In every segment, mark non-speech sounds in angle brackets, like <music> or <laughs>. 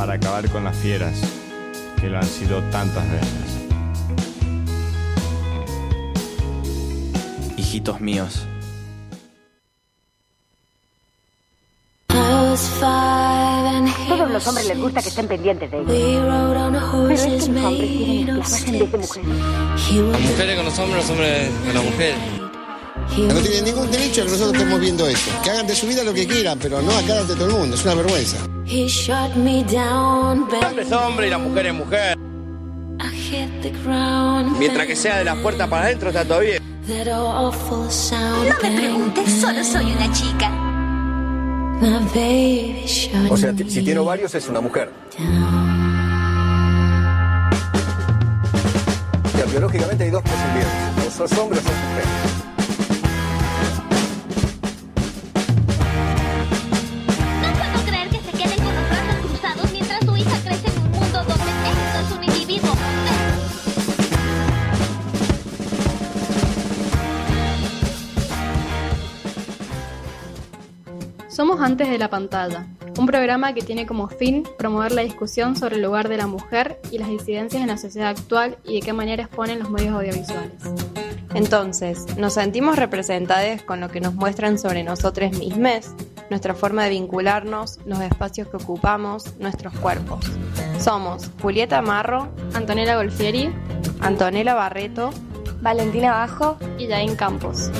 para acabar con las fieras, que lo han sido tantas veces. Hijitos míos. Todos los hombres les gusta que estén pendientes de ellos. Pero es que los hombres tienen esclavas en vez de mujeres. Las mujeres con los hombres, los hombres con las mujeres. No tienen ningún derecho a que nosotros estemos viendo eso. Que hagan de su vida lo que quieran, pero no acá ante todo el mundo. Es una vergüenza. El hombre es hombre y la mujer es mujer. Mientras que sea de la puerta para adentro está todo bien. No me preguntes, solo soy una chica. O sea, si tiene ovarios es una mujer. O sea, biológicamente hay dos posibilidades. O sos hombre o sos mujer. Antes de la Pantalla, un programa que tiene como fin promover la discusión sobre el lugar de la mujer y las disidencias en la sociedad actual y de qué manera exponen los medios audiovisuales. Entonces, nos sentimos representadas con lo que nos muestran sobre nosotros mismos, nuestra forma de vincularnos, los espacios que ocupamos, nuestros cuerpos. Somos Julieta Marro, Antonella Golfieri, Antonella Barreto, Valentina Bajo y Jain Campos.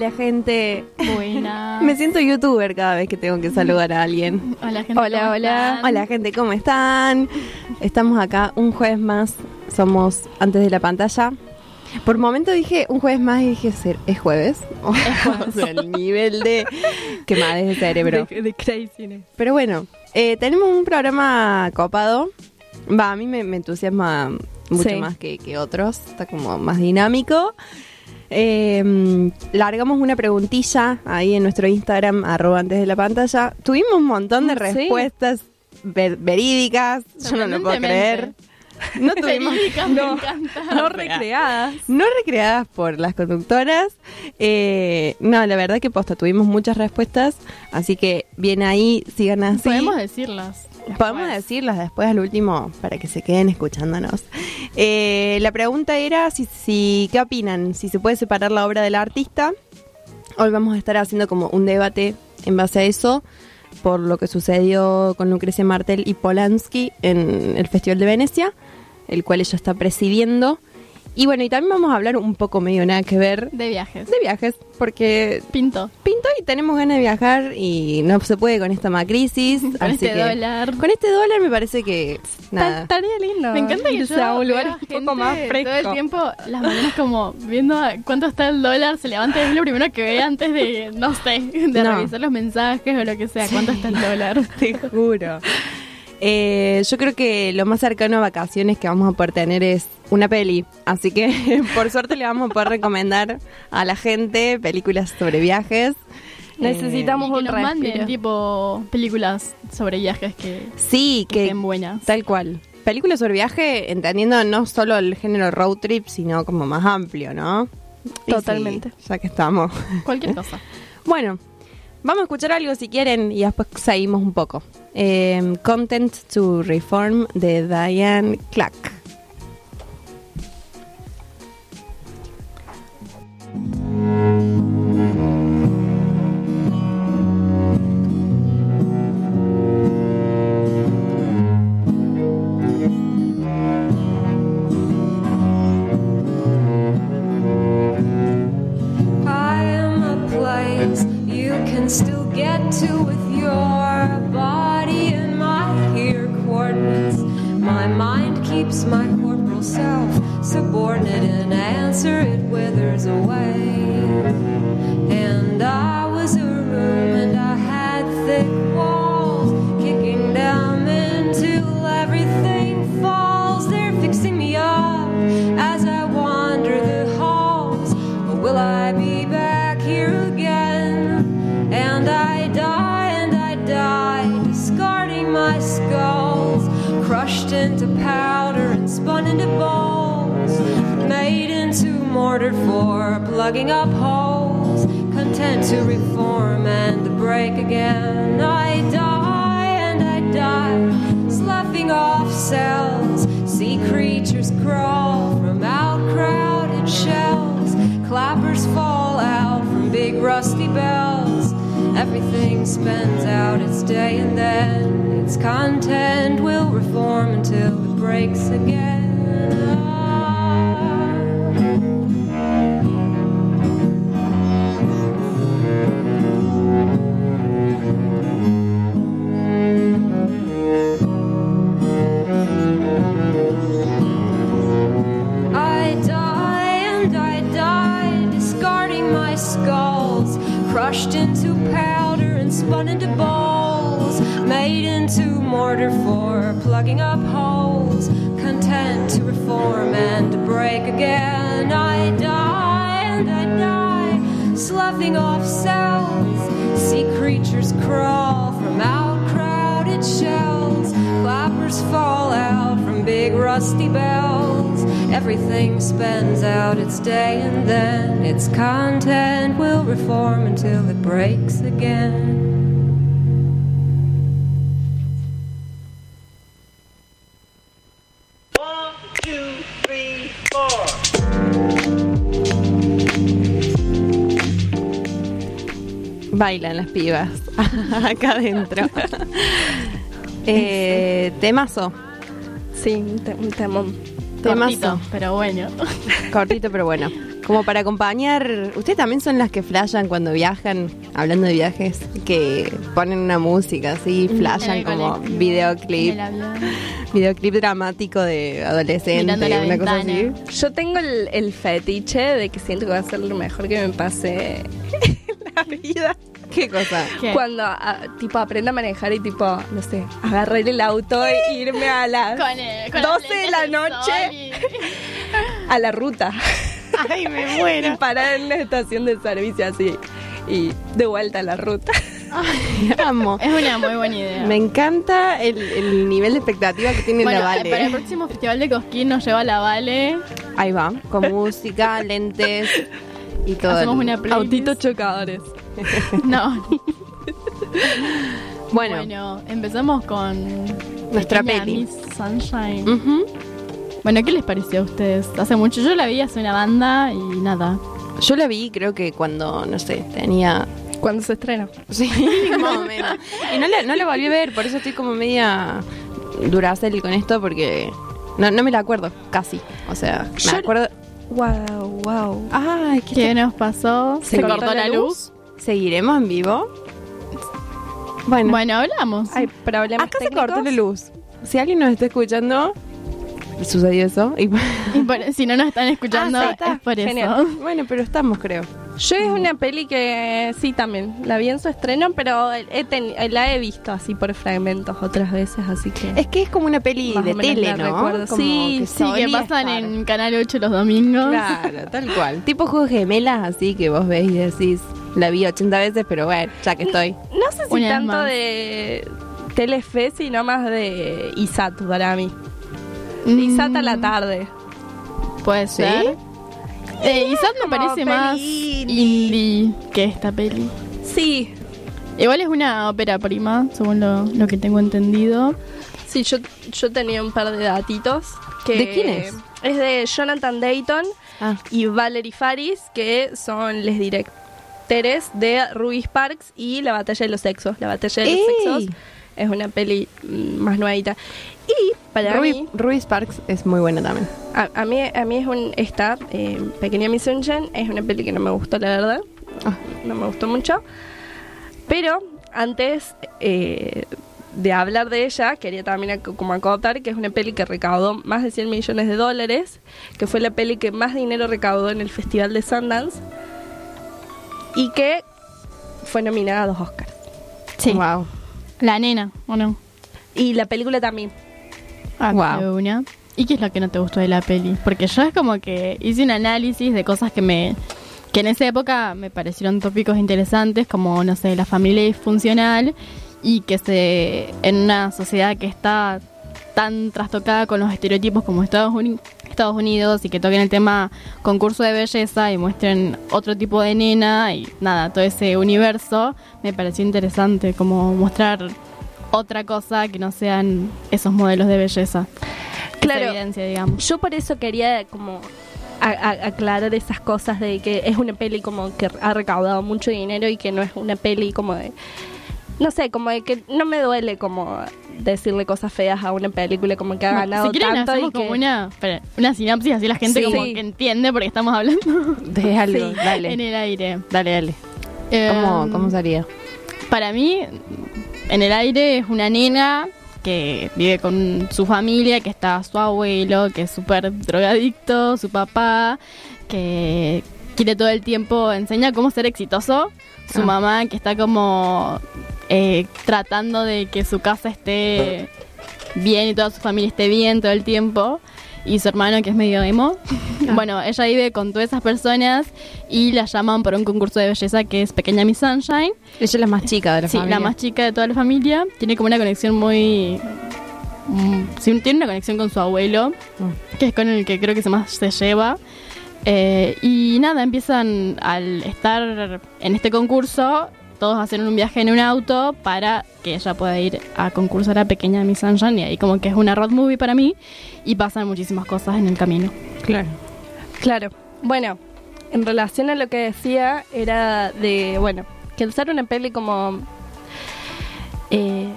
Hola gente. Buenas. <laughs> Me siento youtuber cada vez que tengo que saludar a alguien. <laughs> Hola, gente. Hola, ¿cómo hola. están? Hola gente, ¿cómo están? Estamos acá un jueves más. Somos antes de la pantalla. Por un momento dije un jueves más y dije, "¿Ser- ¿es jueves? <laughs> O sea, el nivel de quemadez de cerebro. de, de craziness. Pero bueno, eh, tenemos un programa copado. Va, a mí me, me entusiasma mucho Sí. más que, que otros. Está como más dinámico. Eh, largamos una preguntilla ahí en nuestro Instagram, arroba antes de la pantalla. Tuvimos un montón de Sí. respuestas ver- verídicas. Yo no lo puedo creer. <laughs> No tuvimos encanta. No recreadas. no recreadas por las conductoras. Eh, no, la verdad que posta, tuvimos muchas respuestas, así que bien ahí, sigan así. Podemos decirlas. Podemos después. decirlas después al último para que se queden escuchándonos. Eh, la pregunta era si, si qué opinan, si se puede separar la obra del artista. Hoy vamos a estar haciendo como un debate en base a eso por lo que sucedió con Lucrecia Martel y Polanski en el Festival de Venecia, el cual ella está presidiendo. Y bueno, y también vamos a hablar un poco medio nada que ver De viajes. de viajes, porque Pinto. pinto y tenemos ganas de viajar y no se puede con esta macrisis. Con así este que- dólar. Con este dólar me parece que nada. Estaría lindo. Me encanta que irse yo a un lugar un poco más todo fresco. el tiempo las mañanas como viendo cuánto está el dólar, se levanta y es lo primero que ve antes de, no sé, de No. revisar los mensajes o lo que sea, cuánto está el dólar. <laughs> Te juro. Eh, yo creo que lo más cercano a vacaciones que vamos a poder tener es una peli. Así que <laughs> por suerte le vamos a poder recomendar a la gente películas sobre viajes. Necesitamos que un nos manden tipo películas sobre viajes que, Sí, que que estén buenas. tal cual. Películas sobre viaje, entendiendo no solo el género road trip, sino como más amplio, ¿no? Totalmente. sí, ya que estamos. Cualquier <laughs> cosa. Bueno, vamos a escuchar algo si quieren y después seguimos un poco. Eh, Content to Reform de Diane Clark. Still get to with your body and my ear coordinates. My mind keeps my corporal self subordinate and answer it withers away. And I into powder and spun into balls, made into mortar for plugging up holes, content to reform and to break again. I die and I die, sloughing off cells. Sea creatures crawl from out crowded shells, clappers fall out from big rusty bells. Everything spends out its day and then its content will reform until it breaks again. Made into mortar for plugging up holes, content to reform and break again. I die and I die, sloughing off cells, see creatures crawl from out crowded shells, clappers fall out from big rusty bells. Everything spends out its day and then its content will reform until it breaks again. Bailan las pibas <laughs> acá adentro. <laughs> eh, temazo. Sí, un, te- un temón. Temazo. Cortito, pero bueno. Cortito, pero bueno. Como para acompañar. Ustedes también son las que flashan cuando viajan, hablando de viajes, que ponen una música así, flashan como colectivo, videoclip, videoclip dramático de adolescente, una cosa así. ventana. Yo tengo el, el fetiche de que siento que va a ser lo mejor que me pase <laughs> en la vida. ¿Qué cosa? ¿Qué? Cuando ah, tipo aprenda a manejar y tipo, no sé, agarrar el auto e irme a las Con, el- con las 12 de la noche y- a la ruta. Ay, me Y muero. parar en una estación de servicio así. Y de vuelta a la ruta. Amo. Es una muy buena idea. Me encanta el, el nivel de expectativa que tiene bueno, la Vale. para el próximo festival de Cosquín nos lleva la Vale. Ahí va, con música, lentes y todo. Hacemos el- una playlist. Autitos chocadores. <laughs> No. <laughs> Bueno, Bueno, empezamos con Nuestra peli. Miss Sunshine. Bueno, ¿qué les pareció a ustedes? Hace mucho yo la vi hace una banda y nada. yo la vi creo que cuando, no sé, tenía... Cuando se estrena. Sí, <laughs> más o menos. Y no la, no la volví a ver, por eso estoy como media duracel con esto porque no, no me la acuerdo casi. O sea, me Yo- acuerdo... Wow, wow. Ay, ¿qué ¿Qué nos pasó? ¿Se cortó la luz? ¿Seguiremos en vivo? Bueno, Bueno, hablamos. Hay problemas acá se técnicos. cortó la luz. Si alguien nos está escuchando, sucedió eso. Y... Y por- si no nos están escuchando, Ah, sí, está. es por Genial. eso. bueno, pero estamos, creo. Yo es una peli que sí también la vi en su estreno, pero he la he visto así por fragmentos otras veces, así que Es que es como una peli Más de menos tele, la ¿no? recuerdo. Como Sí, que Sí, que solía pasan estar. en Canal 8 los domingos. Claro, tal cual. <laughs> Tipo juegos gemelas, así que vos ves y decís, la vi 80 veces, pero bueno, ya que estoy. no sé si Una tanto más. de Telefe, sino más de Isat para mí. Mm, Isat a la tarde. Puede ¿Sí? ser. Eh, Isaac me Como parece más indie. que esta peli. Sí, Igual es una ópera prima, según lo, lo que tengo entendido. sí, yo, yo tenía un par de datitos. Que ¿De quién es? Es de Jonathan Dayton Ah, y Valerie Faris, que son les directores de Ruby Sparks y La Batalla de los Sexos. La Batalla de los ¡Ey! Sexos es una peli mm, más nuevita. Y para Ruby, mí, Ruby Sparks es muy buena también. a, a mí, a mí es un esta eh, Pequeña Miss Sunshine es una peli que no me gustó, la verdad. Ah. No me gustó mucho. Pero antes eh, de hablar de ella, quería también como acotar que es una peli que recaudó más de 100 millones de dólares, que fue la peli que más dinero recaudó en el Festival de Sundance y que fue nominada a dos Oscars. Sí. Wow. La nena, ¿o no? Y la película también. Ah, de una. ¿Y qué es lo que no te gustó de la peli? Porque yo es como que hice un análisis de cosas que me que en esa época me parecieron tópicos interesantes, como, no sé, la familia disfuncional y que se en una sociedad que está tan trastocada con los estereotipos como Estados, Uni- Estados Unidos y que toquen el tema concurso de belleza y muestren otro tipo de nena y nada, todo ese universo, me pareció interesante como mostrar otra cosa que no sean esos modelos de belleza. Esa Claro. evidencia, digamos. Yo por eso quería como a- a- aclarar esas cosas de que es una peli como que ha recaudado mucho dinero y que no es una peli como de no sé, como de que no me duele como decirle cosas feas a una película como que ha ganado si quieren tanto hacemos y que como una, espera, una sinapsis así la gente Sí. como que entiende porque estamos hablando <laughs> De algo, Sí, dale. en el aire. Dale, dale. Eh, ¿Cómo, ¿Cómo sería? Para mí, en el aire es una nena que vive con su familia, que está su abuelo, que es súper drogadicto, su papá, que quiere todo el tiempo, enseña cómo ser exitoso, su Ah. mamá que está como eh, tratando de que su casa esté bien y toda su familia esté bien todo el tiempo. Y su hermano, que es medio emo. <laughs> Bueno, ella vive con todas esas personas y la llaman por un concurso de belleza que es Pequeña Miss Sunshine. Ella es la más chica de la Sí, familia. la más chica de toda la familia. Tiene como una conexión muy... mm, sí, tiene una conexión con su abuelo, Mm. que es con el que creo que se más se lleva. Eh, y nada, empiezan al estar en este concurso, todos hacen un viaje en un auto para que ella pueda ir a concursar a Pequeña Miss Sunshine. Y ahí como que es una road movie para mí y pasan muchísimas cosas en el camino. Claro. Claro. Bueno, en relación a lo que decía, era de, bueno, que ser una peli como. eh,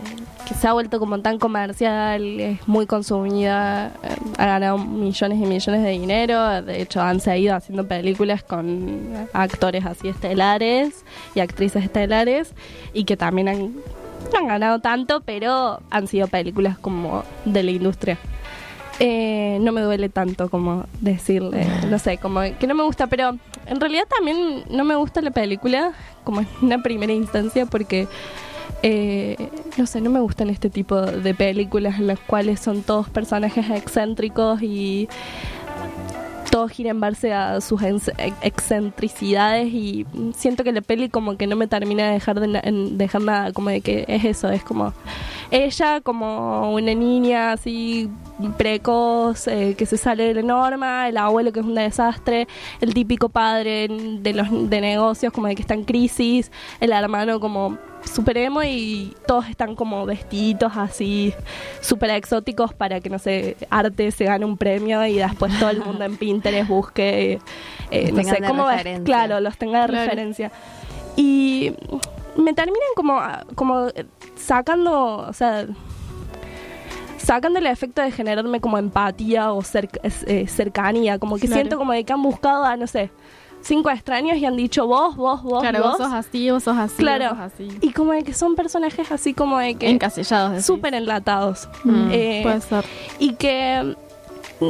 que se ha vuelto como tan comercial, es muy consumida, eh, ha ganado millones y millones de dinero. De hecho, han seguido haciendo películas con actores así estelares y actrices estelares, y que también han, han ganado tanto, pero han sido películas como de la industria. Eh, no me duele tanto como decirle, no sé, como que no me gusta, pero en realidad también no me gusta la película como en una primera instancia porque, eh, no sé, no me gustan este tipo de películas en las cuales son todos personajes excéntricos y todo gira en base a sus ex- excentricidades y siento que la peli como que no me termina de dejar de dejar nada como de que es eso es como ella como una niña así precoz eh, que se sale de la norma el abuelo que es un desastre el típico padre de los de negocios como de que está en crisis el hermano como super emo y todos están como vestiditos así súper exóticos para que no sé arte se gane un premio y después todo el mundo en <laughs> Pinterest busque eh, no sé cómo claro los tenga de Claro. referencia y me terminan como como eh, sacando o sea sacando el efecto de generarme como empatía o cer- es- eh, cercanía como que Claro. siento como de que han buscado a no sé cinco extraños y han dicho vos vos vos Claro, vos, vos sos así, vos sos así, Claro. vos sos así. y como de que son personajes así como de que Encasillados. súper enlatados Mm, Eh, puede ser. y que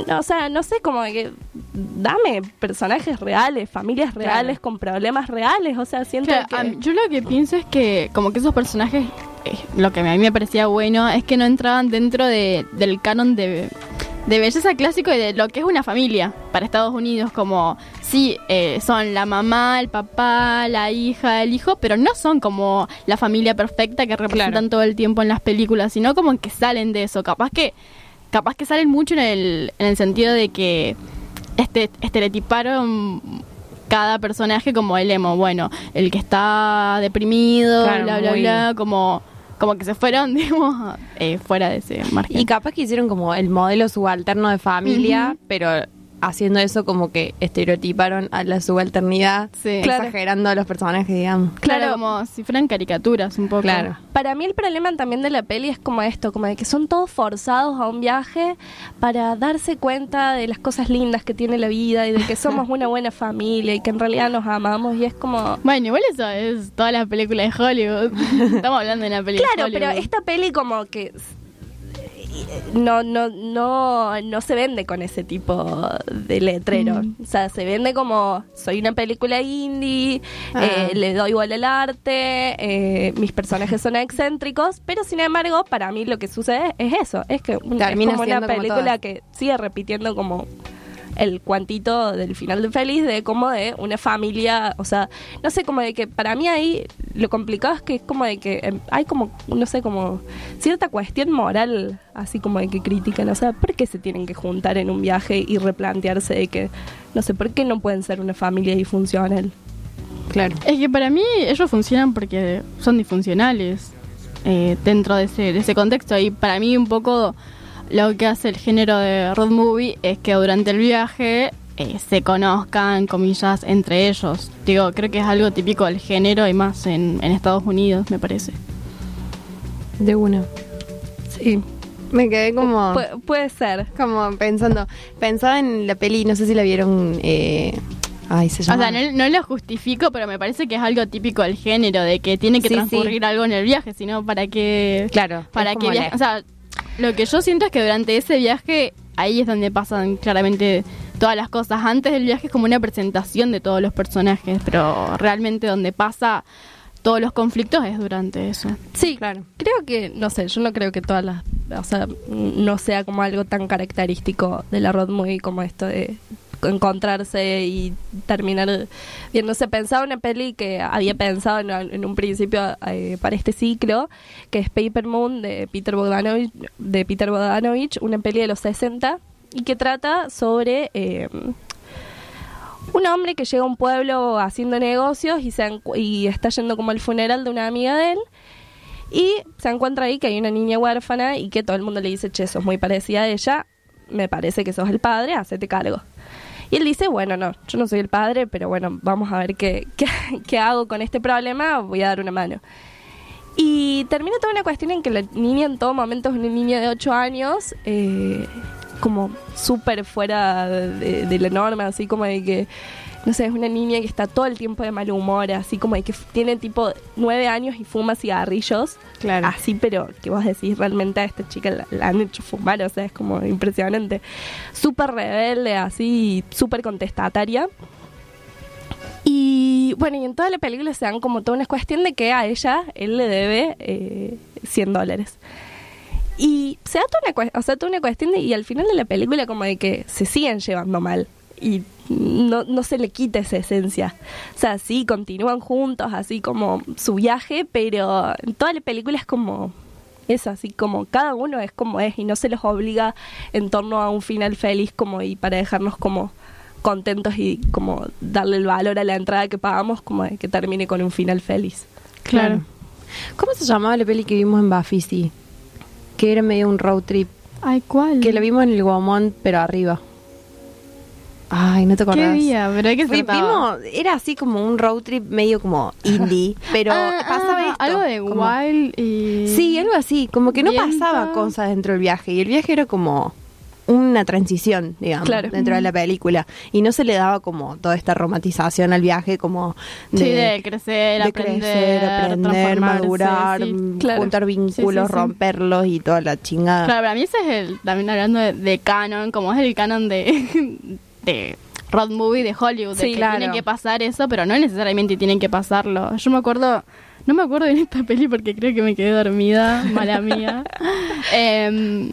o sea no sé como que dame personajes reales familias reales con problemas reales o sea siento Claro, que yo lo que pienso es que como que esos personajes, eh, lo que a mí me parecía bueno es que no entraban dentro de, del canon de, de belleza clásico y de lo que es una familia para Estados Unidos, como sí, eh, son la mamá, el papá, la hija, el hijo, pero no son como la familia perfecta que representan todo el tiempo en las películas, sino como que salen de eso, capaz que capaz que salen mucho en el, en el sentido de que este, estereotiparon cada personaje como el emo, bueno, el que está deprimido, Claro, bla, bla, muy- bla, como, como que se fueron, <laughs> digamos, eh, fuera de ese margen. Y capaz que hicieron como el modelo subalterno de familia, pero haciendo eso como que estereotiparon a la subalternidad, Sí. exagerando a los personajes, digamos. claro, claro. como si fueran caricaturas un poco. Claro. Para mí el problema también de la peli es como esto, como de que son todos forzados a un viaje para darse cuenta de las cosas lindas que tiene la vida y de que somos una buena familia y que en realidad nos amamos y es como... Bueno, igual eso es toda la película de Hollywood. <laughs> Estamos hablando de una película Claro, de pero Hollywood. esta peli como que no, no, no, no se vende con ese tipo de letrero. O sea, se vende como soy una película indie, Ah. eh, le doy igual al arte, eh, mis personajes son excéntricos, pero sin embargo, para mí lo que sucede es eso, es que es Termina como una como película que sigue repitiendo como el cuantito del final de Feliz de como de una familia, o sea, no sé, como de que para mí ahí lo complicado es que es como de que em, hay como, no sé, como cierta cuestión moral, así como de que critican, o sea, ¿por qué se tienen que juntar en un viaje y replantearse de que, no sé, ¿por qué no pueden ser una familia disfuncional? Claro. Es que para mí ellos funcionan porque son disfuncionales eh, dentro de ese, de ese contexto. Y para mí un poco lo que hace el género de road movie es que durante el viaje eh, se conozcan, comillas, entre ellos. Digo, creo que es algo típico del género y más en, en Estados Unidos, me parece. De una. Sí. Me quedé como... Pu- puede ser. Como pensando. Pensaba en la peli, no sé si la vieron... Eh, ay, se O llama... sea, no, no lo justifico, pero me parece que es algo típico del género, de que tiene que Sí, transcurrir algo en el viaje, sino para que... Claro. para que viaje. O sea, lo que yo siento es que durante ese viaje, ahí es donde pasan claramente todas las cosas. Antes del viaje es como una presentación de todos los personajes, pero realmente donde pasa todos los conflictos es durante eso. Sí, claro. Creo que, no sé, yo no creo que todas las, o sea, no sea como algo tan característico de la road movie como esto de encontrarse y terminar sé, pensaba una peli que había pensado en, un principio eh, para este ciclo, que es Paper Moon de Peter Bogdanovich, de Peter Bogdanovich, una peli de los 60 y que trata sobre eh, un hombre que llega a un pueblo haciendo negocios y, se y está yendo como al funeral de una amiga de él y se encuentra ahí que hay una niña huérfana y que todo el mundo le dice, che, sos muy parecida a ella, me parece que sos el padre, hacete cargo. Y él dice, bueno, no, yo no soy el padre, pero bueno, vamos a ver qué, qué, <laughs> qué hago con este problema, voy a dar una mano. Y termina toda una cuestión en que la niña en todo momento es una niña de 8 años, eh, como súper fuera de, de la norma, así como de que, no sé, es una niña que está todo el tiempo de mal humor, así como de que tiene tipo 9 años y fuma cigarrillos. Claro. Así, pero que vos decís, realmente a esta chica la, la han hecho fumar, o sea, es como impresionante. Súper rebelde, así, súper contestataria. Y bueno, y en toda la película se dan como toda una cuestión de que a ella él le debe eh, 100 dólares. Y se da toda una, o sea, toda una cuestión de, y al final de la película como de que se siguen llevando mal y no, no se le quita esa esencia. O sea, sí, continúan juntos, así como su viaje, pero en toda la película es como eso, así como cada uno es como es y no se los obliga en torno a un final feliz como y para dejarnos como contentos y como darle el valor a la entrada que pagamos como de que termine con un final feliz. Claro. ¿Cómo se llamaba la peli que vimos en Bafisi? Que era medio un road trip. Ay, ¿cuál? Que lo vimos en el Guamont, pero arriba. Ay, no te ¿Qué acordás. día? ¿Pero de qué se Fui- trataba? vimos, era así como un road trip medio como indie, <laughs> pero Ah, pasaba ah, esto. Algo de como- Wild y... Sí, algo así, como que no Viento. pasaba cosas dentro del viaje y el viaje era como una transición, digamos, Claro. dentro de la película y no se le daba como toda esta romantización al viaje como Sí, de crecer, de aprender, crecer, aprender, madurar, sí, mm, claro. juntar vínculos, sí. romperlos y toda la chingada. Claro, para mí ese es el, también hablando de, de canon, como es el canon de, de road movie de Hollywood, de Sí, que claro. tienen que pasar eso, pero no necesariamente tienen que pasarlo. Yo me acuerdo, no me acuerdo de esta peli porque creo que me quedé dormida, mala mía. <laughs> Em,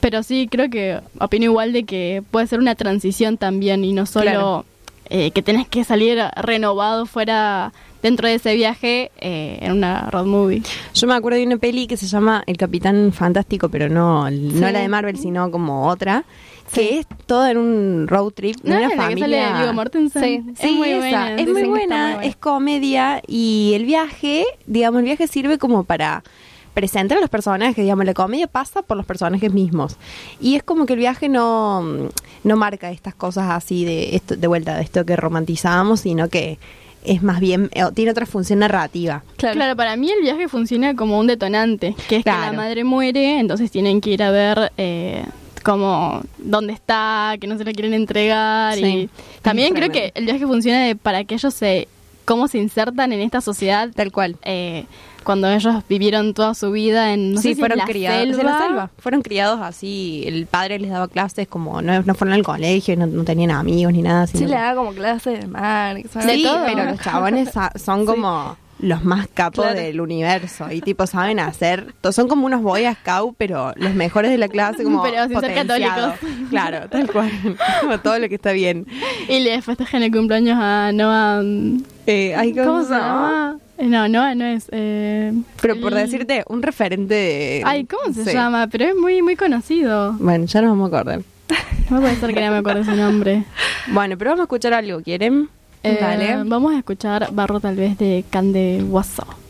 pero sí, creo que opino igual de que puede ser una transición también y no solo Claro. eh, que tenés que salir renovado fuera dentro de ese viaje eh, en una road movie. Yo me acuerdo de una peli que se llama El Capitán Fantástico, pero no, no la de Marvel, sino como otra, que es toda en un road trip de ¿No una la que sale familia. Viggo Mortensen? Sí, es muy esa, buena. Es buena, muy buena. es comedia y el viaje, digamos, el viaje sirve como para presentar a los personajes, digamos, la comedia pasa por los personajes mismos. Y es como que el viaje no, no marca estas cosas así de esto, de vuelta, de esto que romantizamos, sino que es más bien, eh, tiene otra función narrativa. Claro. para mí el viaje funciona como un detonante, que es que Claro. la madre muere, entonces tienen que ir a ver eh, como dónde está, que no se la quieren entregar. Sí. y también creo que el viaje funciona de- para que ellos se, cómo se insertan en esta sociedad. Tal cual. eh, cuando ellos vivieron toda su vida en, no sí, sé si fueron en la criados selva. en la selva. Fueron criados así, el padre les daba clases como no, no fueron al colegio, no, no tenían amigos ni nada. Sí, le que- da como clases de mar. Sí, de todo. pero los chabones son como los más capos Claro. del universo y tipo saben hacer, son como unos boy scout, pero los mejores de la clase como Pero sin ser católicos. Claro, tal cual. Como todo lo que está bien. Y le festejan el cumpleaños a Noah. Eh, ay, ¿cómo, ¿Cómo se llama? Eh, No, Noah no es. Eh, Pero por el- decirte, un referente de... Ay, ¿cómo se sí. llama? Pero es muy, muy conocido. Bueno, ya nos vamos a acordar. <laughs> No puede ser que no me acuerde su nombre. Bueno, pero vamos a escuchar algo, ¿quieren? Eh, Dale. Vamos a escuchar Barro tal vez de Cande Guaso.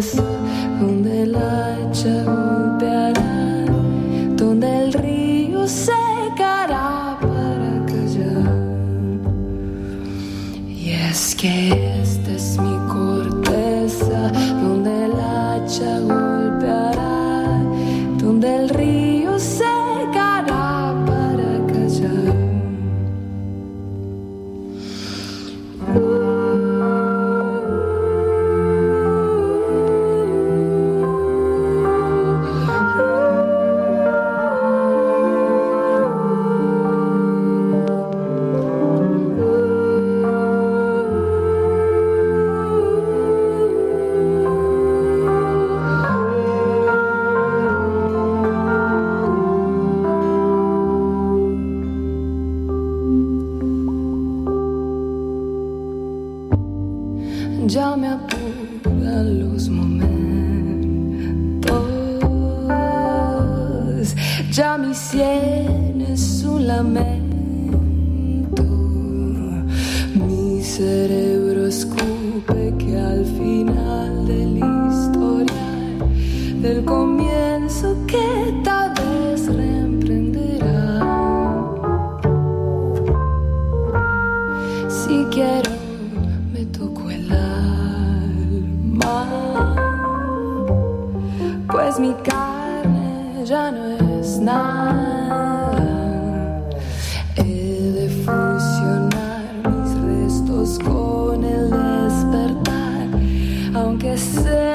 Donde el hacha golpeará, donde el río secará para callar. Y es que aunque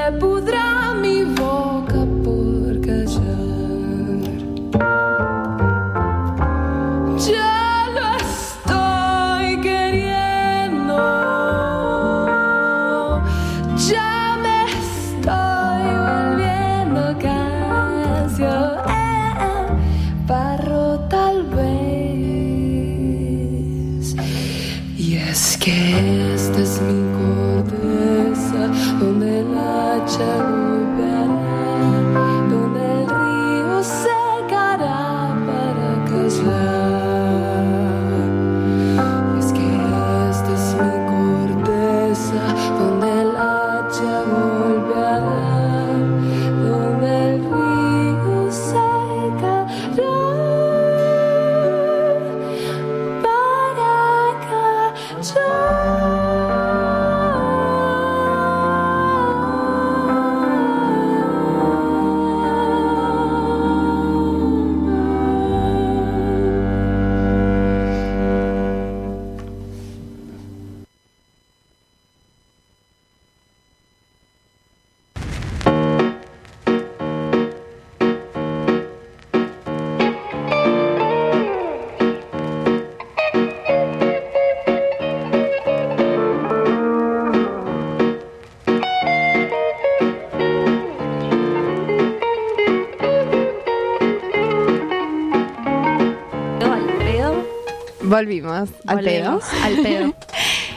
Volvimos al pedo. Volvemos <laughs> al pedo.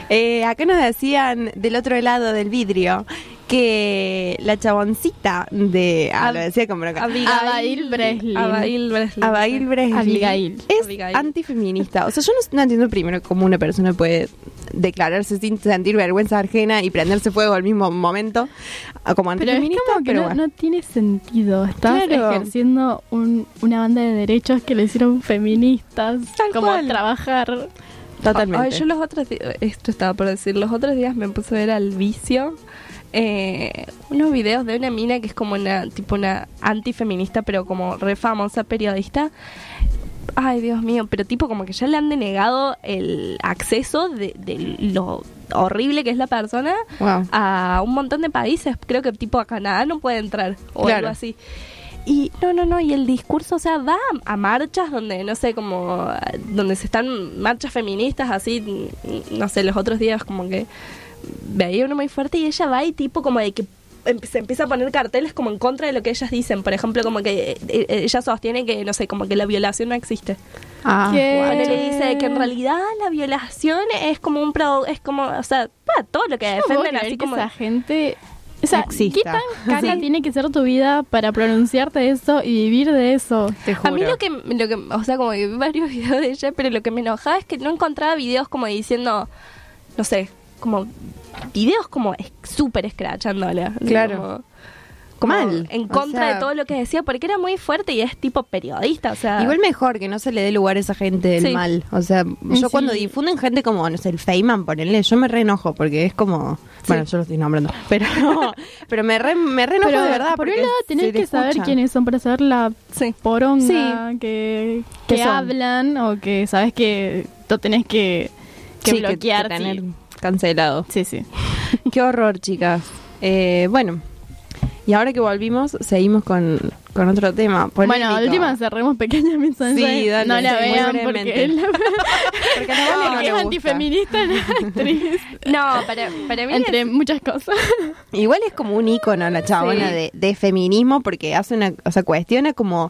Eh, acá nos decían del otro lado del vidrio que la chaboncita de. Ah, Ab- lo decía como acá. Abigail Breslin. Abigail Breslin. Abigail Breslin Abigail. es Abigail. antifeminista. O sea, yo no, no entiendo primero cómo una persona puede declararse sin sentir vergüenza ajena y prenderse fuego al mismo momento ah, como Pero es antifeminista, como que pero no, bueno. no tiene sentido. Estás Claro. ejerciendo un- una banda de derechos que le hicieron feministas. Tal como cual. trabajar. Totalmente. Ay, yo los otros días, esto estaba por decir, los otros días me puse a ver al vicio eh, unos videos de una mina que es como una, tipo una antifeminista, pero como re famosa periodista. Ay, Dios mío, pero tipo como que ya le han denegado el acceso de, de lo horrible que es la persona Wow. a un montón de países. Creo que tipo a Canadá no puede entrar o Claro. algo así. Y no, no, no, y el discurso, o sea, va a, marchas donde, no sé, como, donde se están marchas feministas, así, no sé, los otros días como que veía uno muy fuerte y ella va y tipo como de que se empieza a poner carteles como en contra de lo que ellas dicen. Por ejemplo, como que eh, eh, ella sostiene que, no sé, como que la violación no existe. Ah, Eh. le dice que en realidad la violación es como un pro, es como, o sea, todo lo que no defienden así como... esa gente. O sea, Exista. ¿qué tan caca Sí. tiene que ser tu vida para pronunciarte eso y vivir de eso? Te juro. A mí lo que, lo que, o sea, como que vi varios <laughs> videos de ella, pero lo que me enojaba es que no encontraba videos como diciendo, no sé, como videos como es- súper escrachándola. Claro. Como, como Mal, en o contra sea- de todo lo que decía, porque era muy fuerte y es tipo periodista, o sea... Igual mejor que no se le dé lugar a esa gente del Sí. mal. O sea, yo Sí. cuando difunden gente como, no sé, el Feynman, ponele, yo me reenojo porque es como. Bueno, yo lo estoy nombrando. Pero, <laughs> pero me re, me reenojo Pero de verdad. por un lado tenés que saber quiénes son para saber la Sí. poronga que, ¿Qué que hablan o que sabes que lo tenés que, que Sí, bloquear. que tener cancelado. Sí, sí. <laughs> Qué horror, chicas. Eh, bueno, y ahora que volvimos, seguimos con, con otro tema. Bueno, última cerremos pequeña mensaje. Sí, dale, no la vean porque la, <laughs> Porque no le es gusta. antifeminista la <laughs> actriz. No, para, para mí Entre es- muchas cosas. Igual es como un ícono la chabona Sí. de, de feminismo porque hace una, o sea, cuestiona como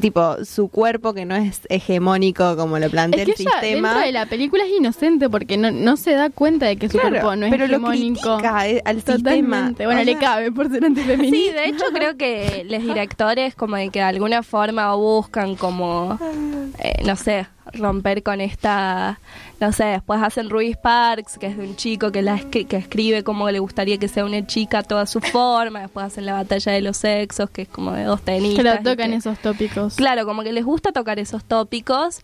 tipo su cuerpo que no es hegemónico como lo plantea Es que el ella sistema. dentro de la película es inocente porque no, no se da cuenta de que su Claro, cuerpo no es pero lo hegemónico. critica eh, al sistema. Totalmente. Bueno, O le cabe por ser antifeminista. Sí, de hecho creo que los directores como de que de alguna forma buscan como, eh, no sé, romper con esta, no sé, después hacen Ruby Sparks, que es de un chico que, la escri- que escribe como le gustaría que sea una chica toda su forma, después hacen la batalla de los sexos, que es como de dos tenistas. Y tocan que- esos tópicos. Claro, como que les gusta tocar esos tópicos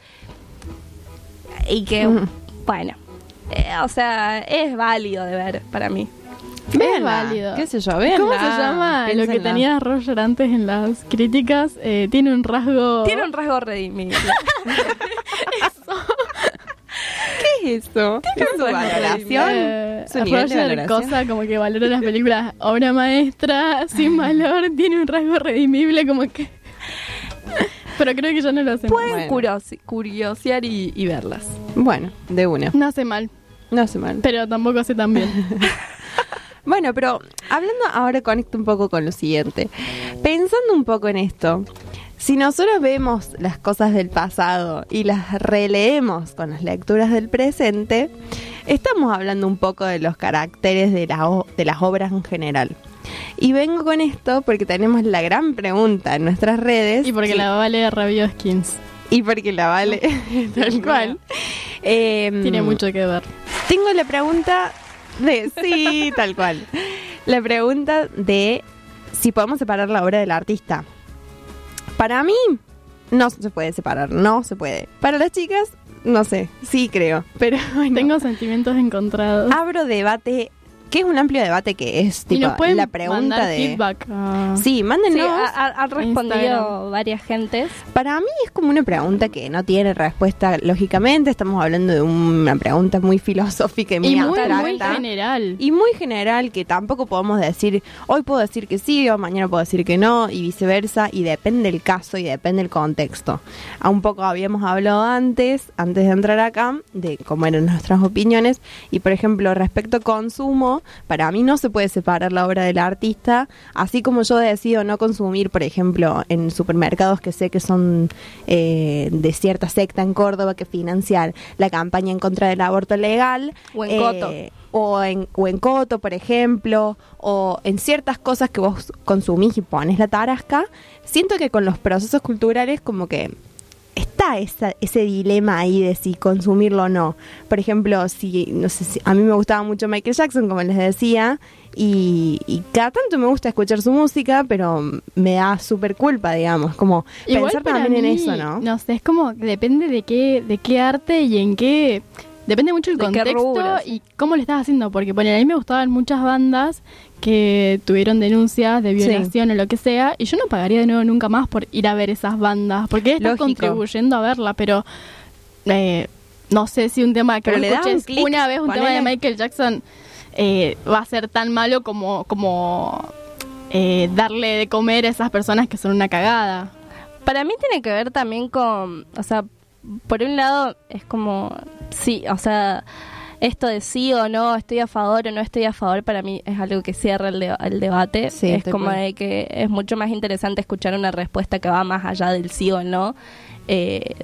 y que, bueno, eh, o sea, es válido de ver para mí. Es válido. qué sé yo, véanla, ¿Cómo se llama lo que tenía Roger antes en las críticas? Eh, tiene un rasgo... Tiene un rasgo redimible. <laughs> ¿Qué es eso? ¿Es su valoración? Eh, ¿Su nivel de valoración? cosa como que valora las películas obra maestra, sin valor, tiene un rasgo redimible como que... <laughs> Pero creo que ya no lo hacen. Pueden Bueno. curiosear y, y verlas. Bueno, de una. No hace mal, No hace mal. pero tampoco hace tan bien. <laughs> Bueno, pero hablando ahora conecto un poco con lo siguiente. Pensando un poco en esto, si nosotros vemos las cosas del pasado y las releemos con las lecturas del presente, estamos hablando un poco de los caracteres de, la o- de las obras en general. Y vengo con esto porque tenemos la gran pregunta en nuestras redes. y porque que- la vale Rabio Skins. y porque la vale <laughs> tal cual. Em, Tiene mucho que ver. tengo la pregunta de sí, <laughs> tal cual. La pregunta de si podemos separar la obra del artista. Para mí no se puede separar, no se puede. Para las chicas, no sé, sí creo, pero <laughs> bueno. Tengo sentimientos encontrados. abro debate, que es un amplio debate que es y tipo nos pueden la pregunta de feedback. a- Sí, mándenos. Sí, ha- ha- han respondido Instagram. varias gentes. Para mí es como una pregunta que no tiene respuesta lógicamente. Estamos hablando de una pregunta muy filosófica y muy Y muy, muy general. y muy general que tampoco podemos decir, hoy puedo decir que sí o mañana puedo decir que no y viceversa y depende el caso y depende el contexto. A un poco habíamos hablado antes, antes de entrar acá, de cómo eran nuestras opiniones y por ejemplo respecto a consumo, para mí no se puede separar la obra del artista, así como yo decido no consumir, por ejemplo, en supermercados que sé que son eh, de cierta secta en Córdoba que financian la campaña en contra del aborto legal. O en Coto. O en, o en Coto, por ejemplo, o en ciertas cosas que vos consumís y pones la tarasca, siento que con los procesos culturales como que está esa, ese dilema ahí de si consumirlo o no. Por ejemplo, si, no sé si a mí me gustaba mucho Michael Jackson, como les decía, y, y cada tanto me gusta escuchar su música, pero me da súper culpa, digamos, como Igual pensar también en eso, ¿no? No sé, es como depende de qué, de qué arte y en qué. Depende mucho el contexto y cómo lo estás haciendo. Porque bueno, a mí me gustaban muchas bandas que tuvieron denuncias de violación o lo que sea. Y yo no pagaría de nuevo nunca más por ir a ver esas bandas. Porque estás Lógico. contribuyendo a verla, pero. eh, no sé si un tema que le un escuches una vez un tema de. Michael Jackson eh, va a ser tan malo como, como eh, darle de comer a esas personas que son una cagada. Para mí tiene que ver también con, o sea, por un lado es como, sí, o sea, esto de sí o no, estoy a favor o no estoy a favor, para mí es algo que cierra el, de- el debate. Sí, es como de que es mucho más interesante escuchar una respuesta que va más allá del sí o no. eh,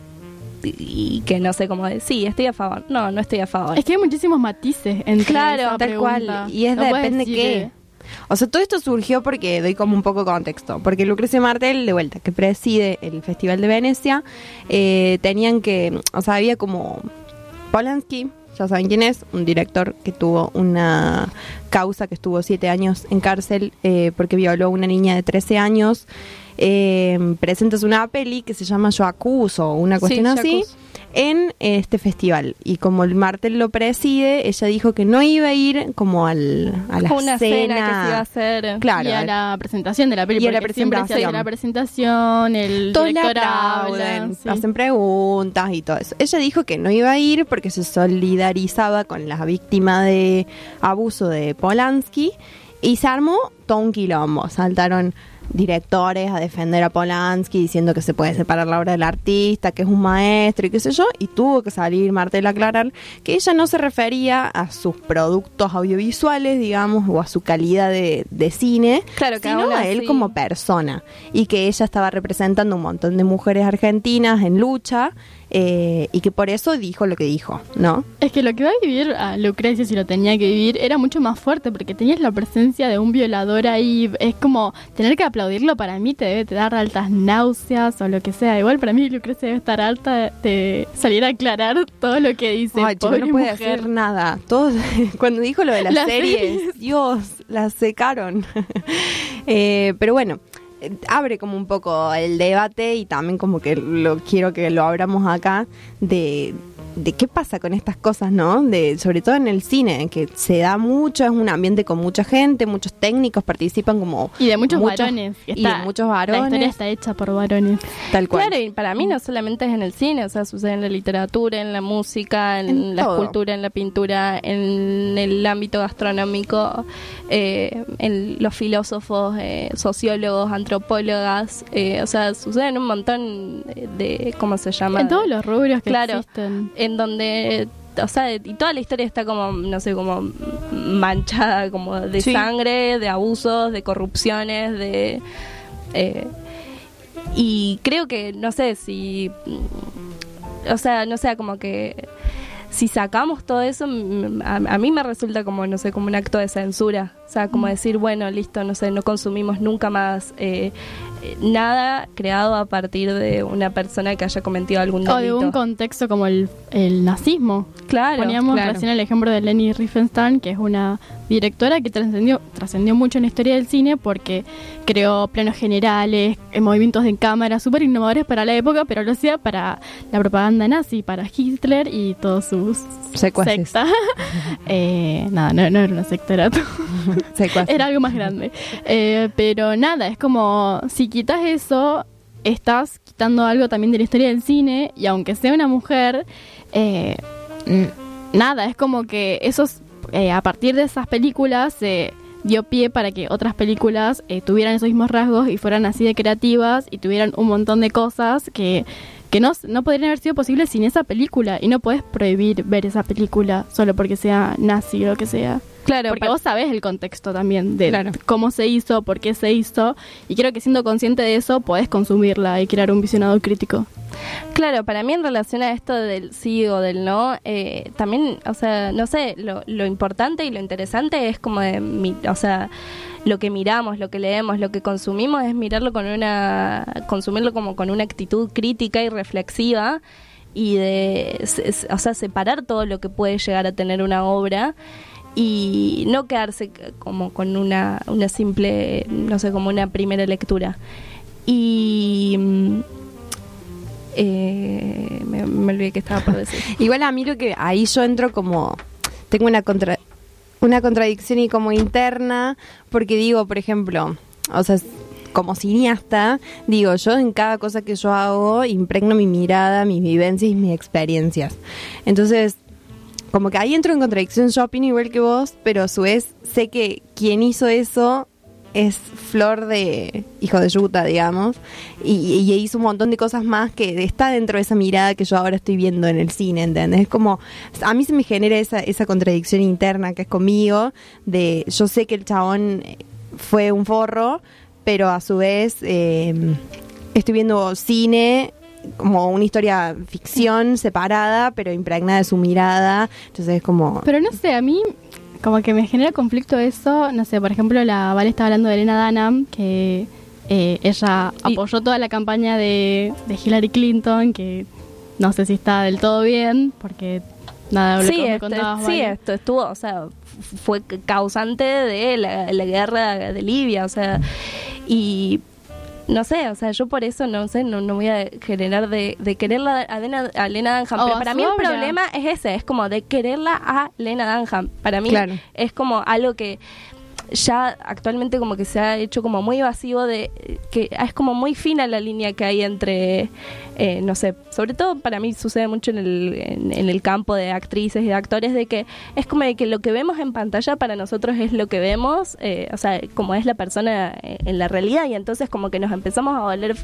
y que no sé cómo decir, sí, estoy a favor. No, no estoy a favor. Es que hay muchísimos matices entre Claro, esa Tal pregunta. cual. Y es No depende qué. O sea, todo esto surgió porque doy como un poco de contexto. Porque Lucrecia Martel, de vuelta, que preside el Festival de Venecia, eh, tenían que. O sea, había como. Polanski, ya saben quién es, un director que tuvo una causa que estuvo siete años en cárcel eh, porque violó a una niña de 13 años. Eh, presentas una peli que se llama Yo acuso, una cuestión así acuso. En este festival. Y como el Martel lo preside, ella dijo que no iba a ir como al, a la una cena, que se iba a hacer. Claro, y a la presentación de la película. Y a la porque siempre se presentación. la presentación, el todos director aplauden, habla. sí. hacen preguntas y todo eso. Ella dijo que no iba a ir porque se solidarizaba con la víctima de abuso de Polanski y se armó todo un quilombo. Saltaron directores a defender a Polanski diciendo que se puede separar la obra del artista, que es un maestro y qué sé yo, y tuvo que salir Martel a aclarar que ella no se refería a sus productos audiovisuales, digamos, o a su calidad de, de cine, Claro, que sino a él como persona y que ella estaba representando un montón de mujeres argentinas en lucha eh, y que por eso dijo lo que dijo, ¿no? Es que lo que va a vivir a Lucrecia, si lo tenía que vivir, era mucho más fuerte porque tenías la presencia de un violador ahí. Es como tener que aplaudirlo para mí te debe dar altas náuseas o lo que sea. Igual para mí Lucrecia debe estar alta de salir a aclarar todo lo que dice. Ay, chico, no puede mujer. hacer nada. Todos, <laughs> cuando dijo lo de las Las series, series. Dios, las secaron. <laughs> Eh, pero bueno, abre como un poco el debate y también como que lo quiero que lo abramos acá de de qué pasa con estas cosas, ¿no? De sobre todo en el cine, que se da mucho, es un ambiente con mucha gente, muchos técnicos participan como Y de muchos, varones. que y de muchos La historia varones, está hecha por varones. tal cual. Claro, y para mí no solamente es en el cine, o sea, sucede en la literatura, en la música, en, En la todo. escultura, en la pintura, en el ámbito gastronómico, eh, en los filósofos, eh, sociólogos, antropólogas, eh, o sea, sucede en un montón de, ¿cómo se llama? En todos los rubros que Claro. existen. En donde o sea, y toda la historia está como, no sé, como manchada como de Sí. sangre, de abusos, de corrupciones, de... eh, y creo que, no sé, si... O sea, no sé, como que... Si sacamos todo eso, a, a mí me resulta como, no sé, como un acto de censura. O sea, como decir, bueno, listo, no sé, no consumimos nunca más eh, eh, nada creado a partir de una persona que haya cometido algún O delito. de un contexto como el, el nazismo. Claro, Poníamos claro. recién el ejemplo de Leni Riefenstahl, que es una directora que trascendió trascendió mucho en la historia del cine porque creó planos generales, eh, movimientos de cámara súper innovadores para la época, pero lo hacía para la propaganda nazi, para Hitler y todos sus sectas. <laughs> eh, nada, no, no era una secta, era todo. <laughs> <laughs> Era algo más grande. Eh, pero nada, es como si quitas eso, estás quitando algo también de la historia del cine y aunque sea una mujer, eh, nada, es como que esos, eh, a partir de esas películas se dio pie para que otras películas eh, tuvieran esos mismos rasgos y fueran así de creativas y tuvieran un montón de cosas que, que no, no podrían haber sido posibles sin esa película y no puedes prohibir ver esa película solo porque sea nazi o lo que sea. Claro, Porque vos sabés el contexto también de Claro. cómo se hizo, por qué se hizo. Y creo que siendo consciente de eso, podés consumirla y crear un visionado crítico. Claro, para mí en relación a esto del sí o del no, eh, también, o sea, no sé, lo, lo importante y lo interesante es como de, mi- o sea, lo que miramos, lo que leemos, lo que consumimos es mirarlo con una, consumirlo como con una actitud crítica y reflexiva y de, o sea, separar todo lo que puede llegar a tener una obra y no quedarse como con una, una simple, no sé, como una primera lectura. Y mm, eh, me, me olvidé que estaba por decir. <laughs> Igual a mí lo que ahí yo entro como tengo una contra una contradicción y como interna porque digo, por ejemplo, o sea, como cineasta, digo, yo en cada cosa que yo hago impregno mi mirada, mis vivencias y mis experiencias. Entonces, como que ahí entro en contradicción, yo opino igual que vos, pero a su vez sé que quien hizo eso es flor de hijo de yuta, digamos, y, y hizo un montón de cosas más que está dentro de esa mirada que yo ahora estoy viendo en el cine, ¿entendés? Es como, a mí se me genera esa, esa contradicción interna que es conmigo, de yo sé que el chabón fue un forro, pero a su vez eh, estoy viendo cine como una historia ficción separada, pero impregnada de su mirada, entonces es como... Pero no sé, a mí como que me genera conflicto eso. No sé, por ejemplo, la Vale estaba hablando de Elena Dunham, que eh, ella Y- apoyó toda la campaña de, de Hillary Clinton, que no sé si está del todo bien, porque nada de lo Sí, que vos me esto, contabas, sí, Vale. esto estuvo, o sea, fue causante de la, la guerra de Libia, o sea, y no sé, o sea, yo por eso no sé, no, no voy a generar de, de quererla a Lena, a Lena Dunham, O pero para mí el problema es ese, es como de quererla a Lena Dunham. Para mí Claro. es como algo que ya actualmente como que se ha hecho como muy evasivo de que es como muy fina la línea que hay entre eh, no sé sobre todo para mí sucede mucho en el, en, en el campo de actrices y de actores de que es como de que lo que vemos en pantalla para nosotros es lo que vemos eh, o sea como es la persona eh, en la realidad y entonces como que nos empezamos a volver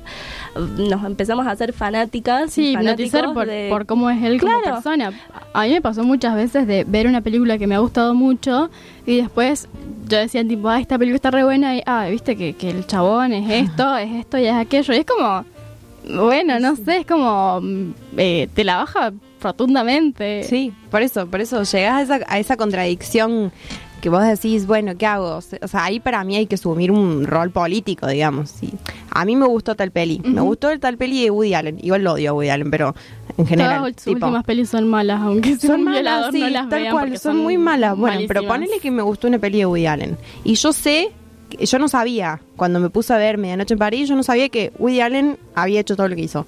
nos empezamos a hacer fanáticas Sí, hipnotizar por, de- por cómo es él como Claro. persona. A mí me pasó muchas veces de ver una película que me ha gustado mucho y después yo decía tipo, ah, esta película está re buena y, ah, viste que, que el chabón es esto, <laughs> es esto y es aquello. Y es como, bueno, no sé, es como, mm, eh, te la baja rotundamente. Sí, por eso, por eso llegás a esa, a esa contradicción que vos decís, bueno, ¿qué hago? O sea, ahí para mí hay que asumir un rol político, digamos. Sí. A mí me gustó tal peli, me gustó el tal peli de Woody Allen. Igual lo odio a Woody Allen, pero en general. Todas sus últimas pelis son malas, aunque son un malas, sí, no las tal cual, son, muy malas. Bueno, pero ponele que me gustó una peli de Woody Allen. Y yo sé, que- yo no sabía, cuando me puse a ver Medianoche en París, yo no sabía que Woody Allen había hecho todo lo que hizo.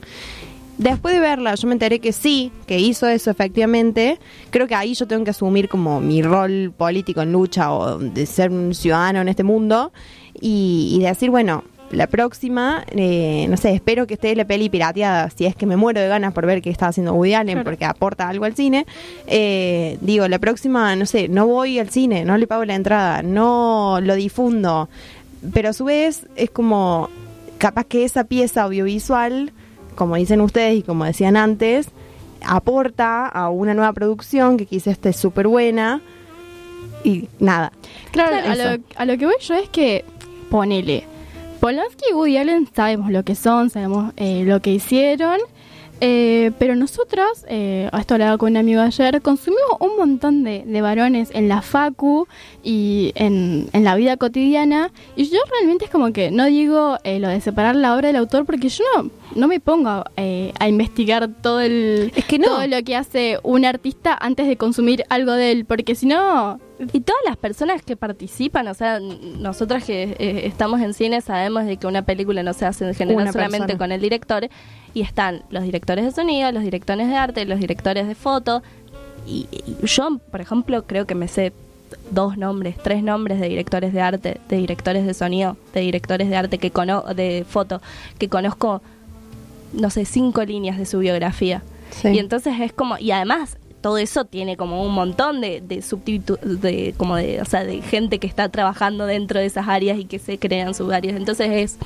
Después de verla, yo me enteré que sí, que hizo eso efectivamente. Creo que ahí yo tengo que asumir como mi rol político en lucha o de ser un ciudadano en este mundo y, y decir, bueno, la próxima, eh, no sé, espero que esté la peli pirateada, si es que me muero de ganas por ver qué está haciendo Woody Allen, Claro. porque aporta algo al cine. Eh, digo, la próxima, no sé, no voy al cine, no le pago la entrada, no lo difundo. Pero a su vez es como, capaz que esa pieza audiovisual, como dicen ustedes y como decían antes, aporta a una nueva producción que quizás esté súper buena y nada. Claro, a lo, a lo que voy yo es que, ponele, Polanski y Woody Allen sabemos lo que son, sabemos eh, lo que hicieron, eh, pero nosotros, eh, esto hablaba con un amigo ayer, consumimos un montón de, de varones en la facu y en, en la vida cotidiana, y yo realmente es como que no digo eh, lo de separar la obra del autor porque yo no, no me pongo eh, a investigar todo el Es que no. todo lo que hace un artista antes de consumir algo de él, porque si no, Y todas las personas que participan, o sea, nosotras que eh, estamos en cine sabemos de que una película no se hace en general Una solamente persona. con el director y están los directores de sonido, los directores de arte, los directores de foto y, y yo, por ejemplo, creo que me sé dos nombres, tres nombres de directores de arte, de directores de sonido, de directores de arte que cono de foto que conozco no sé, cinco líneas de su biografía. Sí. Y entonces es como, y además todo eso tiene como un montón de, de de como de, o sea, de gente que está trabajando dentro de esas áreas y que se crean sus áreas. Entonces es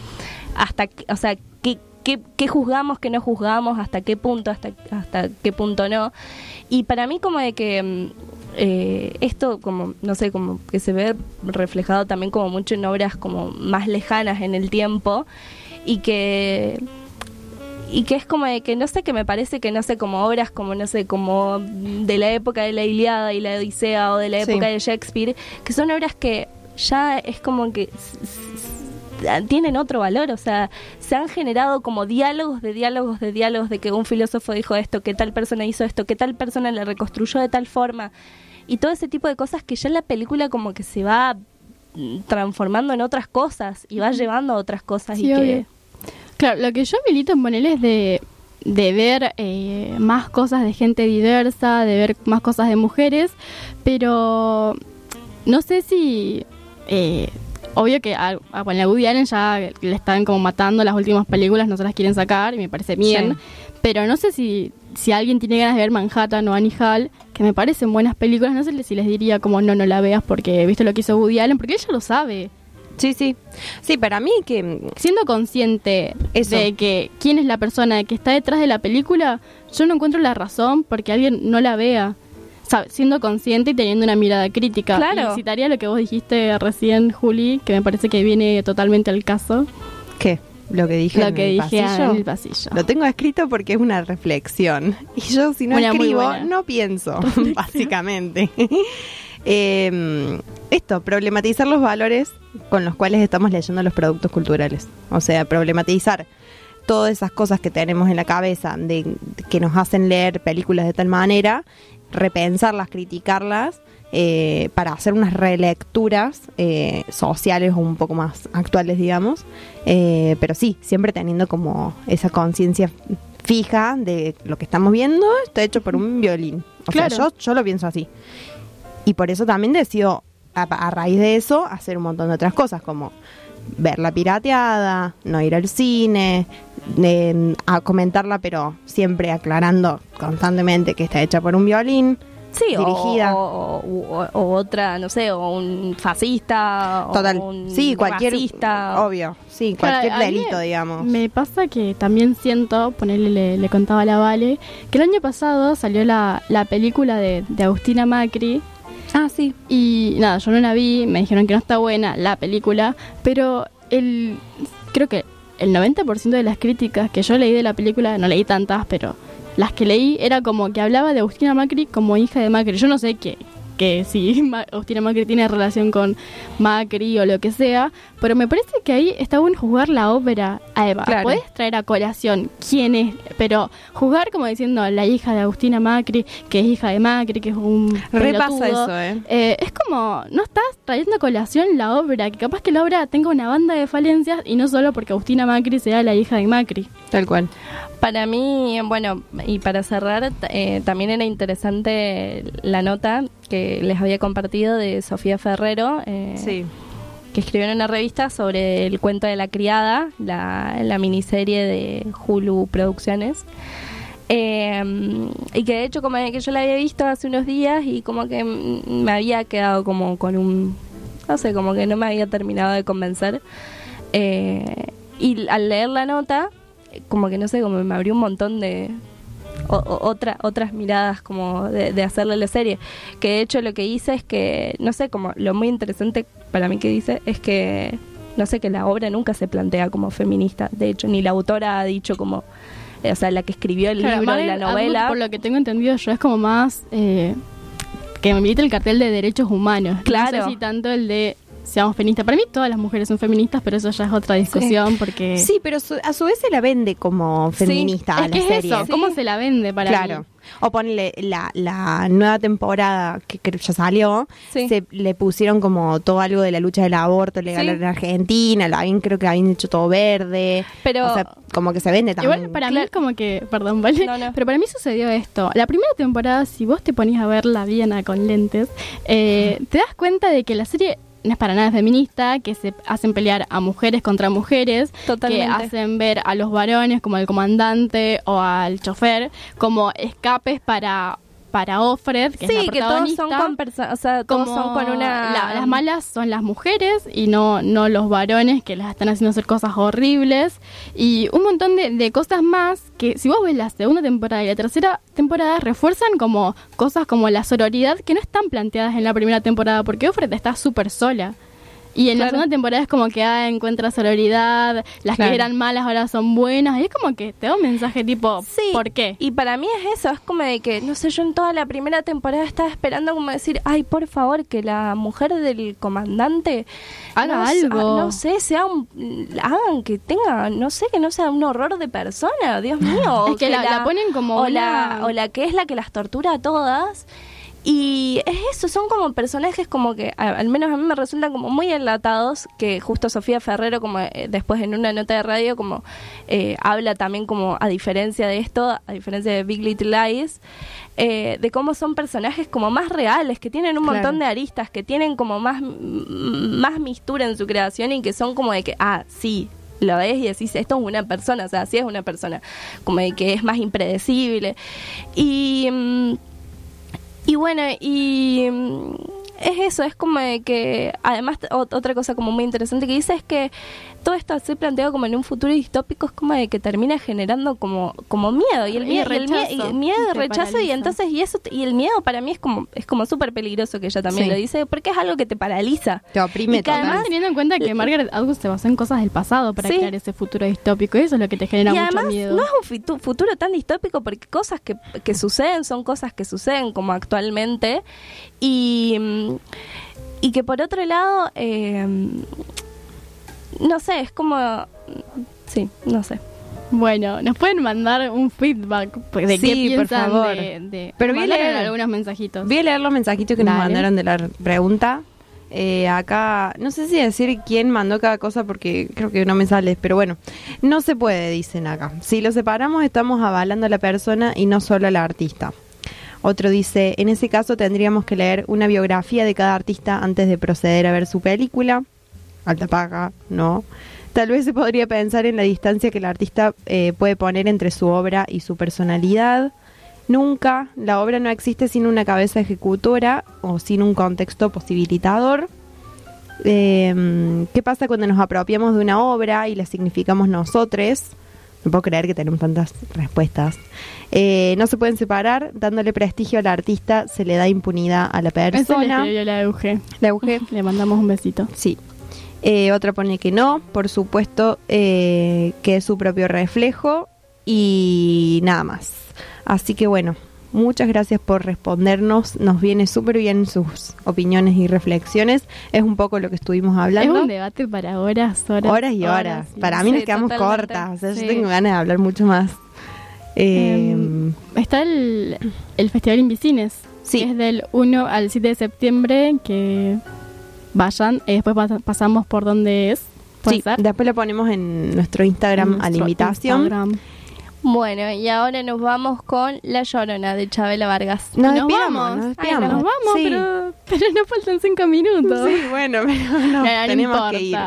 hasta, o sea, qué, qué juzgamos, qué no juzgamos, hasta qué punto, hasta, hasta qué punto no. Y para mí como de que mm, eh, esto como, no sé, como que se ve reflejado también como mucho en obras como más lejanas en el tiempo y que y que es como de que no sé que me parece que no sé como obras como no sé como de la época de la Iliada y la Odisea o de la Sí. época de Shakespeare que son obras que ya es como que tienen otro valor, o sea, se han generado como diálogos de diálogos de diálogos de que un filósofo dijo esto, que tal persona hizo esto, que tal persona le reconstruyó de tal forma y todo ese tipo de cosas que ya la película como que se va mm, transformando en otras cosas y va llevando a otras cosas Sí, y que obvio. Claro, lo que yo milito en ponerle es de, de ver eh, más cosas de gente diversa, de ver más cosas de mujeres, pero no sé si... eh, obvio que a, a, Woody Allen ya le están como matando las últimas películas, no se las quieren sacar y me parece bien, Sí. pero no sé si, si alguien tiene ganas de ver Manhattan o Annie Hall, que me parecen buenas películas, no sé si les diría como no, no la veas porque viste lo que hizo Woody Allen, porque ella lo sabe. Sí, sí. Sí, para mí que siendo consciente Eso. de que quién es la persona que está detrás de la película, yo no encuentro la razón porque alguien no la vea. Sabe, siendo consciente y teniendo una mirada crítica. Claro. Y citaría lo que vos dijiste recién, Juli, que me parece que viene totalmente al caso. ¿Qué? Lo que dije Lo en que el dije pasillo. en el pasillo. Lo tengo escrito porque es una reflexión. <laughs> Y yo si no escribo, no pienso, <laughs> básicamente. Eh, esto, problematizar los valores con los cuales estamos leyendo los productos culturales. O sea, problematizar todas esas cosas que tenemos en la cabeza de que nos hacen leer películas de tal manera, repensarlas, criticarlas, eh, para hacer unas relecturas eh, sociales o un poco más actuales, digamos. Eh, pero sí, siempre teniendo como esa conciencia fija de lo que estamos viendo está hecho por un violín. O Claro. sea, yo, yo lo pienso así. Y por eso también decido, a, a raíz de eso, hacer un montón de otras cosas, como verla pirateada, no ir al cine, eh, a comentarla, pero siempre aclarando constantemente que está hecha por un violín. Sí, o- dirigida. O, o- o otra, no sé, o un fascista, Total. o un Sí, cualquier. racista. Obvio. Sí, cualquier delito, me- digamos. Me pasa que también siento, ponerle, le, le contaba a la Vale, que el año pasado salió la, la película de, de Agustina Macri. Ah, sí. Y nada, yo no la vi, me dijeron que no está buena la película, pero el creo que el 90% de las críticas que yo leí de la película, no leí tantas, pero las que leí era como que hablaba de Agustina Macri como hija de Macri. Yo no sé qué que si <laughs> Agustina Macri tiene relación con Macri o lo que sea, pero me parece que ahí está bueno jugar la ópera a Eva. Claro. Puedes traer a colación quién es, pero jugar como diciendo la hija de Agustina Macri, que es hija de Macri, que es un Repasa pelotudo. eso, ¿eh? Eh, es como, no estás trayendo a colación la obra, que capaz que la obra tenga una banda de falencias y no solo porque Agustina Macri sea la hija de Macri. Tal cual. Para mí, bueno, y para cerrar, eh, también era interesante la nota que les había compartido de Sofía Ferrero, eh, Sí. que escribió en una revista sobre el cuento de la criada, la, la miniserie de Hulu Producciones. Eh, y que de hecho como que yo la había visto hace unos días y como que me había quedado como con un no sé como que no me había terminado de convencer Eh, y al leer la nota como que no sé como me abrió un montón de o- o- otra, otras miradas como de, de hacerle la serie que de hecho lo que hice es que no sé como lo muy interesante para mí que dice es que no sé que la obra nunca se plantea como feminista de hecho ni la autora ha dicho como eh, o sea la que escribió el Claro, libro y Margaret la novela por lo que tengo entendido yo, es como más eh, que me milita el cartel de derechos humanos. Claro. No sé si tanto el de seamos feministas. Para mí todas las mujeres son feministas, pero eso ya es otra discusión porque... Sí, pero su- a su vez se la vende como feminista a es la es serie. eso, ¿cómo se la vende para claro. mí? O ponle la, la nueva temporada que, que ya salió, Sí. se le pusieron como todo algo de la lucha del aborto legal Sí. en Argentina, la creo que habían hecho todo verde. Pero- o sea, como que se vende también. Igual para mí es como que, perdón, ¿vale? No, no. Pero para mí sucedió esto. La primera temporada, si vos te ponías a verla bien a- con lentes, eh, te das cuenta de que la serie no es para nada feminista, que se hacen pelear a mujeres contra mujeres, Totalmente. que hacen ver a los varones como al comandante o al chofer como escapes para para Offred, que es Sí, que todos son con o sea, todos como son con una la- las malas son las mujeres y no, no los varones que las están haciendo hacer cosas horribles y un montón de, de cosas más que si vos ves la segunda temporada y la tercera temporada refuerzan como cosas como la sororidad que no están planteadas en la primera temporada porque Offred está súper sola. Y en la Claro. segunda temporada es como que ah, encuentra sororidad, las Claro. que eran malas ahora son buenas, y es como que te da un mensaje tipo, Sí, ¿por qué? Y para mí es eso, es como de que, no sé, yo en toda la primera temporada estaba esperando como decir, ay, por favor, que la mujer del comandante Haga no, algo. No sé, sea un, hagan que tenga, no sé, que no sea un horror de persona, Dios mío. <laughs> Es que la- la ponen como o la, una- o la que es la que las tortura a todas. Y es eso, son como personajes como que, a- al menos a mí me resultan como muy enlatados, que justo Sofía Ferrero, como eh, después en una nota de radio, como eh, habla también como, a diferencia de esto, a diferencia de Big Little Lies, eh, de cómo son personajes como más reales, que tienen un Claro. montón de aristas, que tienen como más, más mistura en su creación y que son como de que, ah, sí, lo ves y decís, esto es una persona, o sea, sí es una persona, como de que es más impredecible. Y... mm, y bueno, y mm, es eso, es como que, además, otra cosa como muy interesante que dice es que todo esto así planteado como en un futuro distópico es como de que termina generando como, como miedo, y el miedo, y el mie- rechazo. y el miedo, Te rechazo, y entonces, y eso, y el miedo para mí es como, es como súper peligroso que ella también Sí. lo dice, porque es algo que te paraliza. Te oprime Y que además- teniendo en cuenta que Margaret Atwood se basó en cosas del pasado para Sí. crear ese futuro distópico, y eso es lo que te genera y mucho además miedo. no es un fitu- futuro tan distópico porque cosas que, que suceden son cosas que suceden como actualmente y, y que por otro lado eh, no sé es como sí no sé Bueno, nos pueden mandar un feedback de Sí, qué por favor. de, de- Pero voy a leer- algunos mensajitos. Voy a leer los mensajitos que nos mandaron de la pregunta. Eh, acá, no sé si decir quién mandó cada cosa porque creo que no me sale, pero bueno, no se puede, dicen acá. Si lo separamos, estamos avalando a la persona y no solo al artista. Otro dice, en ese caso tendríamos que leer una biografía de cada artista antes de proceder a ver su película. Alta paga, no. Tal vez se podría pensar en la distancia que el artista eh, puede poner entre su obra y su personalidad. Nunca, la obra no existe sin una cabeza ejecutora o sin un contexto posibilitador. Eh, ¿Qué pasa cuando nos apropiamos de una obra y la significamos nosotros? No puedo creer que tenemos tantas respuestas. Eh, no se pueden separar, dándole prestigio al artista se le da impunidad a la Eso le persona. la Euge. La Euge. <laughs> Le mandamos un besito. Sí. Eh, otra pone que no, por supuesto eh, que es su propio reflejo y nada más. Así que bueno, muchas gracias por respondernos. Nos viene súper bien sus opiniones y reflexiones. Es un poco lo que estuvimos hablando. Es un debate para horas, horas. horas y horas. Para mí nos quedamos cortas. O sea, Sí. yo tengo ganas de hablar mucho más. Eh, Em, Está el, el Festival Invicines. Sí. que es del 1 al 7 de septiembre. Que vayan. y después pas- pasamos por donde es. ¿Puede sí, ser? después lo ponemos en nuestro Instagram En a la nuestro invitación. Instagram. bueno y ahora nos vamos con La Llorona de Chabela Vargas Nos Nos vamos. nos Ay, nos vamos, Sí. pero, pero nos faltan cinco minutos. Sí, bueno, pero no, No, no tenemos que ir.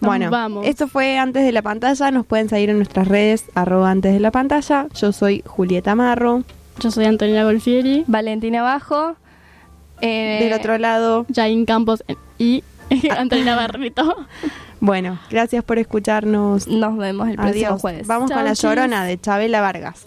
Bueno, vamos. esto fue antes de la pantalla. Nos pueden seguir en nuestras redes, arroba antes de la pantalla. Yo soy Julieta Marro. Yo soy Antonina Golfieri, Valentina Bajo eh, Del otro lado, Jain Campos y <laughs> Antonina Barreto. bueno, gracias por escucharnos. nos vemos el próximo Adiós. jueves Vamos Chau, con la llorona de Chabela Vargas.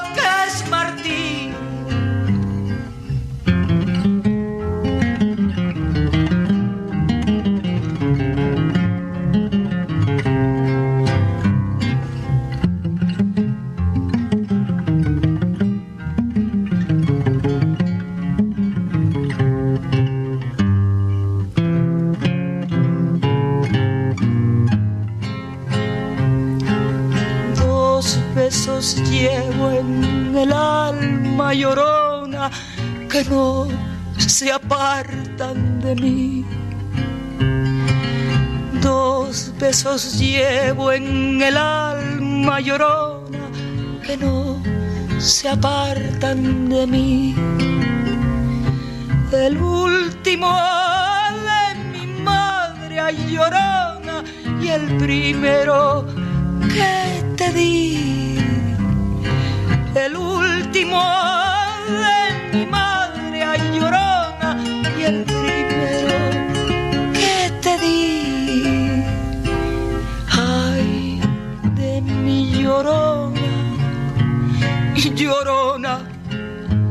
llorona que no se apartan de mí. Dos besos llevo en el alma llorona que no se apartan de mí. El último de mi madre llorona y el primero que te di. El último